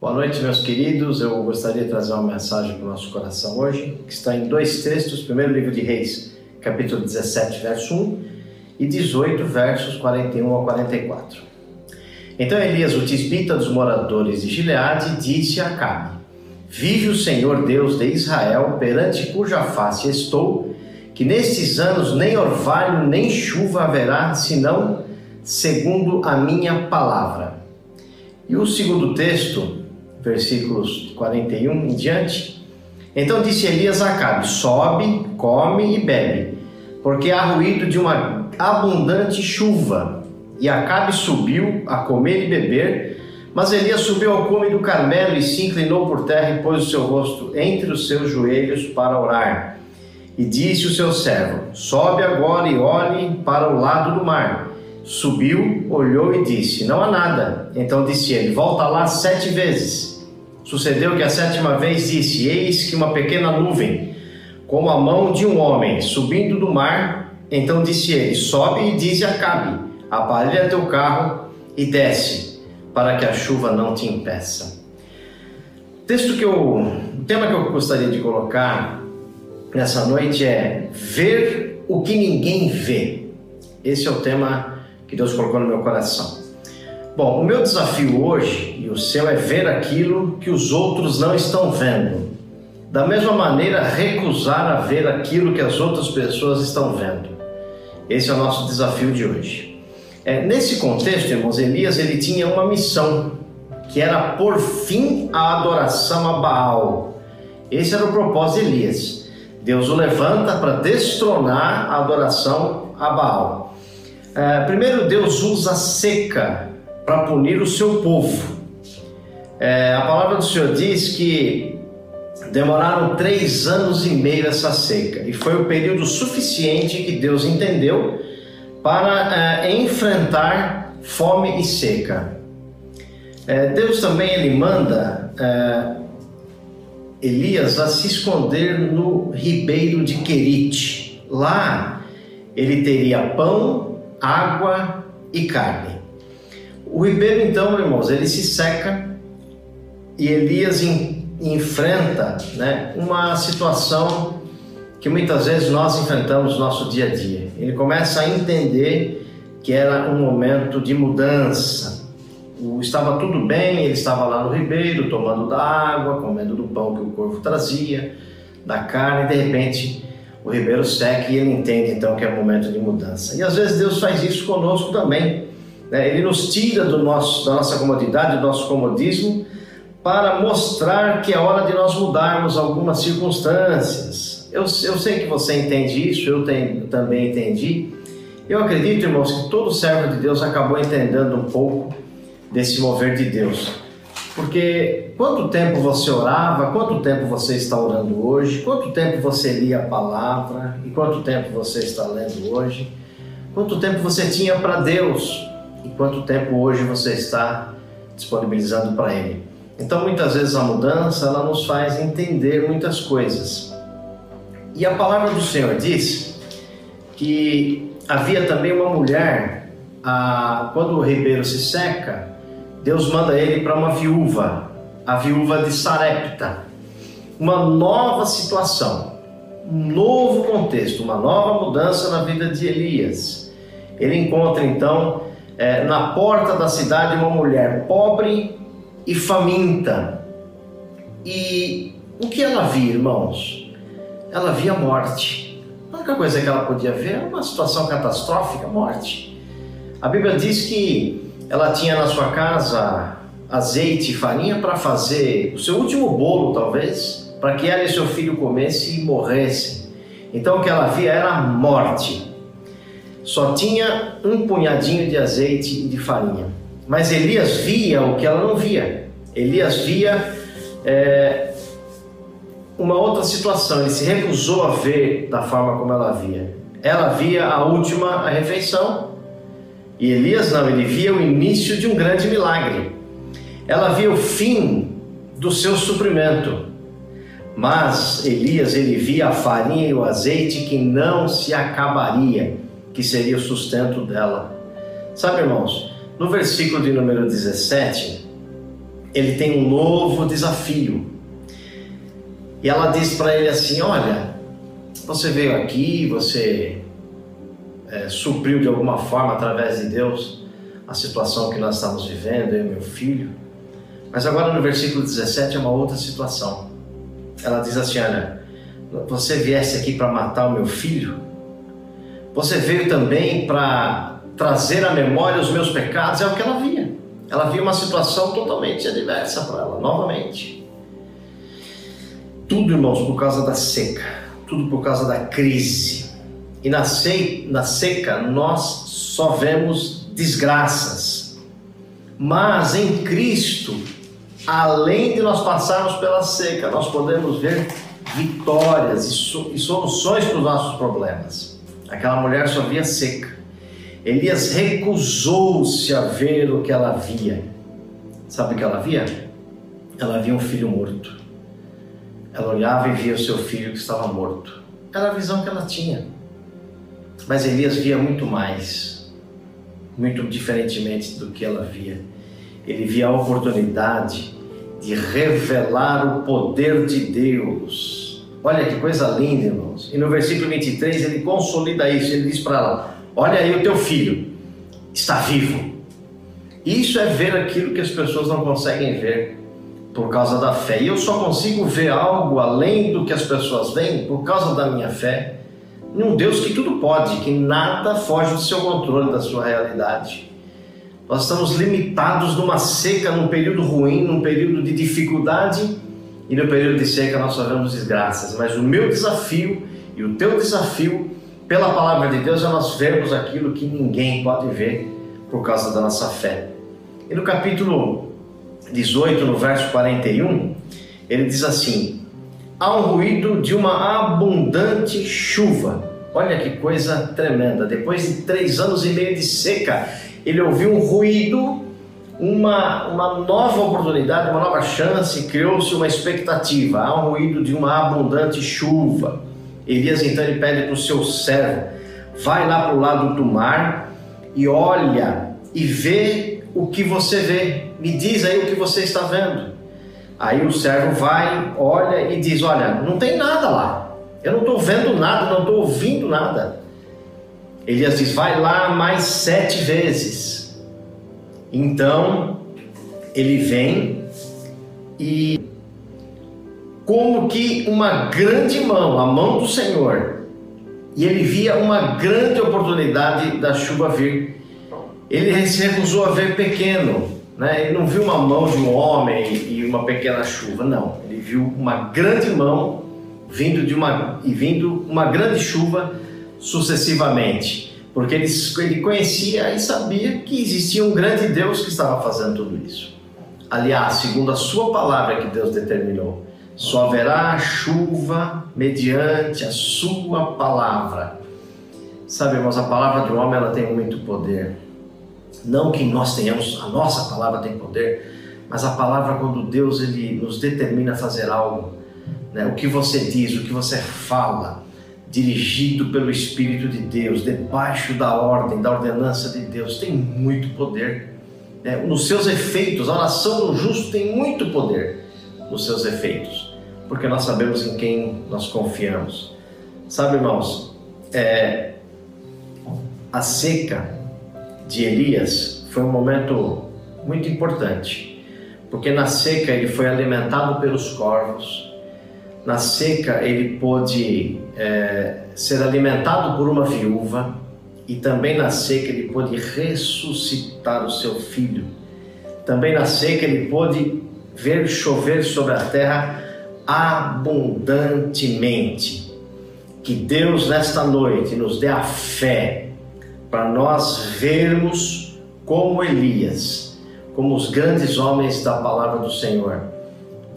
Boa noite, meus queridos. Eu gostaria de trazer uma mensagem para o nosso coração hoje, que está em dois textos. Primeiro livro de Reis, capítulo 17, verso 1 e 18, versos 41 a 44. Então Elias, o tisbita dos moradores de Gileade, disse a Acabe: Vive o Senhor Deus de Israel, perante cuja face estou, que nestes anos nem orvalho nem chuva haverá, senão segundo a minha palavra. E o segundo texto, versículos 41 em diante. Então disse Elias a Acabe: Sobe, come e bebe, porque há ruído de uma abundante chuva. E Acabe subiu a comer e beber, mas Elias subiu ao cume do Carmelo e se inclinou por terra e pôs o seu rosto entre os seus joelhos para orar. E disse o seu servo: Sobe agora e olhe para o lado do mar. Subiu, olhou e disse: Não há nada. Então disse ele: Volta lá sete vezes. Sucedeu que a sétima vez disse: Eis que uma pequena nuvem, como a mão de um homem, subindo do mar. Então disse ele: Sobe e dize a Cabe: Aparelha teu carro e desce, para que a chuva não te impeça. Texto que eu, o tema que eu gostaria de colocar nessa noite é ver o que ninguém vê. Esse é o tema que Deus colocou no meu coração. Bom, o meu desafio hoje e o seu é ver aquilo que os outros não estão vendo. Da mesma maneira, recusar a ver aquilo que as outras pessoas estão vendo. Esse é o nosso desafio de hoje. É, nesse contexto, irmãos, Elias ele tinha uma missão que era por fim a adoração a Baal. Esse era o propósito de Elias. Deus o levanta para destronar a adoração a Baal. É, primeiro, Deus usa seca para punir o seu povo. É, a palavra do Senhor diz que demoraram três anos e meio essa seca, e foi o período suficiente que Deus entendeu para é, enfrentar fome e seca. É, Deus também ele manda é, Elias a se esconder no ribeiro de Querite. Lá ele teria pão água e carne. O ribeiro, então, irmãos, ele se seca e Elias em, enfrenta né, uma situação que muitas vezes nós enfrentamos no nosso dia a dia. Ele começa a entender que era um momento de mudança. O, estava tudo bem, ele estava lá no ribeiro, tomando da água, comendo do pão que o corvo trazia, da carne, e de repente o ribeiro seca e ele entende então que é momento de mudança. E às vezes Deus faz isso conosco também. Né? Ele nos tira do nosso, da nossa comodidade, do nosso comodismo, para mostrar que é hora de nós mudarmos algumas circunstâncias. Eu, eu sei que você entende isso, eu tenho, também entendi. Eu acredito, irmãos, que todo servo de Deus acabou entendendo um pouco desse mover de Deus. Porque quanto tempo você orava, quanto tempo você está orando hoje, quanto tempo você lia a palavra e quanto tempo você está lendo hoje, quanto tempo você tinha para Deus e quanto tempo hoje você está disponibilizando para Ele. Então, muitas vezes a mudança ela nos faz entender muitas coisas. E a palavra do Senhor diz que havia também uma mulher, a, quando o ribeiro se seca, Deus manda ele para uma viúva, a viúva de Sarepta. Uma nova situação, um novo contexto, uma nova mudança na vida de Elias. Ele encontra então é, na porta da cidade uma mulher pobre e faminta. E o que ela via, irmãos? Ela via morte. A única coisa que ela podia ver era uma situação catastrófica, morte. A Bíblia diz que ela tinha na sua casa azeite e farinha para fazer o seu último bolo, talvez, para que ela e seu filho comessem e morressem. Então o que ela via era morte. Só tinha um punhadinho de azeite e de farinha. Mas Elias via o que ela não via. Elias via é, uma outra situação. Ele se recusou a ver da forma como ela via. Ela via a última refeição e Elias não, ele via o início de um grande milagre. Ela via o fim do seu suprimento. Mas Elias, ele via a farinha e o azeite que não se acabaria, que seria o sustento dela. Sabe, irmãos, no versículo de número 17, ele tem um novo desafio. E ela diz para ele assim: Olha, você veio aqui, você é, supriu de alguma forma, através de Deus, a situação que nós estamos vivendo, eu e meu filho. Mas agora no versículo 17 é uma outra situação. Ela diz assim: Olha, você viesse aqui para matar o meu filho? Você veio também para trazer à memória os meus pecados? É o que ela via. Ela via uma situação totalmente adversa para ela, novamente. Tudo, irmãos, por causa da seca, tudo por causa da crise. E na, na seca nós só vemos desgraças. Mas em Cristo, além de nós passarmos pela seca, nós podemos ver vitórias e, so e soluções para os nossos problemas. Aquela mulher só via seca. Elias recusou-se a ver o que ela via. Sabe o que ela via? Ela via um filho morto. Ela olhava e via o seu filho que estava morto. Era a visão que ela tinha. Mas Elias via muito mais, muito diferentemente do que ela via. Ele via a oportunidade de revelar o poder de Deus. Olha que coisa linda, irmãos. E no versículo 23 ele consolida isso. Ele diz para ela: Olha aí o teu filho, está vivo. Isso é ver aquilo que as pessoas não conseguem ver por causa da fé. E eu só consigo ver algo além do que as pessoas veem por causa da minha fé. Num Deus que tudo pode, que nada foge do seu controle, da sua realidade. Nós estamos limitados numa seca, num período ruim, num período de dificuldade, e no período de seca nós só vemos desgraças. Mas o meu desafio e o teu desafio, pela palavra de Deus, é nós vermos aquilo que ninguém pode ver por causa da nossa fé. E no capítulo 18, no verso 41, ele diz assim: há um ruído de uma abundante chuva. Olha que coisa tremenda. Depois de três anos e meio de seca, ele ouviu um ruído, uma, uma nova oportunidade, uma nova chance, criou-se uma expectativa. Há um ruído de uma abundante chuva. Elias então ele pede para o seu servo: vai lá para o lado do mar e olha e vê o que você vê. Me diz aí o que você está vendo. Aí o servo vai, olha e diz: Olha, não tem nada lá. Eu não estou vendo nada, não estou ouvindo nada. Elias diz: Vai lá mais sete vezes. Então ele vem e, como que uma grande mão, a mão do Senhor, e ele via uma grande oportunidade da chuva vir. Ele se recusou a ver pequeno, né? Ele não viu uma mão de um homem e uma pequena chuva, não. Ele viu uma grande mão vindo de uma e vindo uma grande chuva sucessivamente, porque ele, ele conhecia e sabia que existia um grande Deus que estava fazendo tudo isso. Aliás, segundo a sua palavra que Deus determinou, só haverá chuva mediante a sua palavra. Sabe, irmãos, a palavra do homem ela tem muito poder. Não que nós tenhamos, a nossa palavra tem poder, mas a palavra quando Deus ele nos determina a fazer algo, né? o que você diz, o que você fala, dirigido pelo Espírito de Deus, debaixo da ordem, da ordenança de Deus, tem muito poder. Né? Nos seus efeitos, a oração do justo tem muito poder nos seus efeitos, porque nós sabemos em quem nós confiamos. Sabe, irmãos, é, a seca de Elias foi um momento muito importante, porque na seca ele foi alimentado pelos corvos, na seca ele pôde é, ser alimentado por uma viúva e também na seca ele pôde ressuscitar o seu filho. Também na seca ele pôde ver chover sobre a terra abundantemente. Que Deus nesta noite nos dê a fé para nós vermos como Elias, como os grandes homens da palavra do Senhor,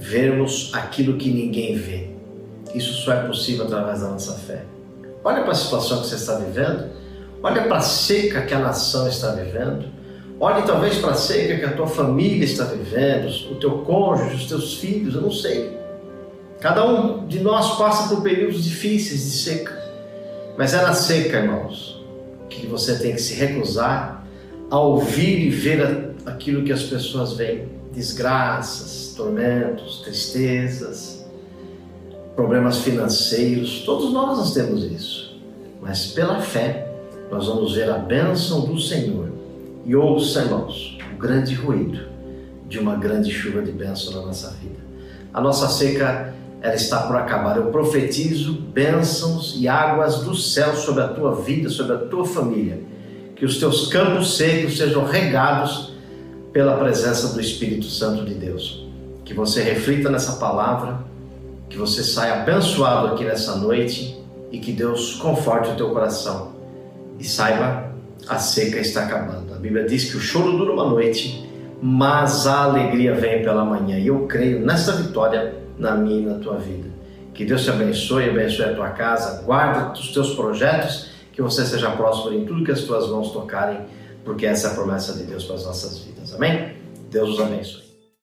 vermos aquilo que ninguém vê. Isso só é possível através da nossa fé. Olha para a situação que você está vivendo, olha para a seca que a nação está vivendo, olhe talvez para a seca que a tua família está vivendo, o teu cônjuge, os teus filhos, eu não sei. Cada um de nós passa por períodos difíceis de seca, mas é na seca, irmãos, que você tem que se recusar a ouvir e ver aquilo que as pessoas veem. desgraças, tormentos, tristezas, problemas financeiros, todos nós, nós temos isso. Mas pela fé, nós vamos ver a bênção do Senhor. E ouça, irmãos, o grande ruído de uma grande chuva de bênção na nossa vida. A nossa seca, ela está por acabar. Eu profetizo bênçãos e águas do céu sobre a tua vida, sobre a tua família. Que os teus campos secos sejam regados pela presença do Espírito Santo de Deus. Que você reflita nessa palavra, que você saia abençoado aqui nessa noite e que Deus conforte o teu coração. E saiba, a seca está acabando. A Bíblia diz que o choro dura uma noite, mas a alegria vem pela manhã. E eu creio nessa vitória na minha e na tua vida. Que Deus te abençoe, abençoe a tua casa, guarda os teus projetos, que você seja próspero em tudo que as tuas mãos tocarem porque essa é a promessa de Deus para as nossas vidas. Amém? Deus os abençoe.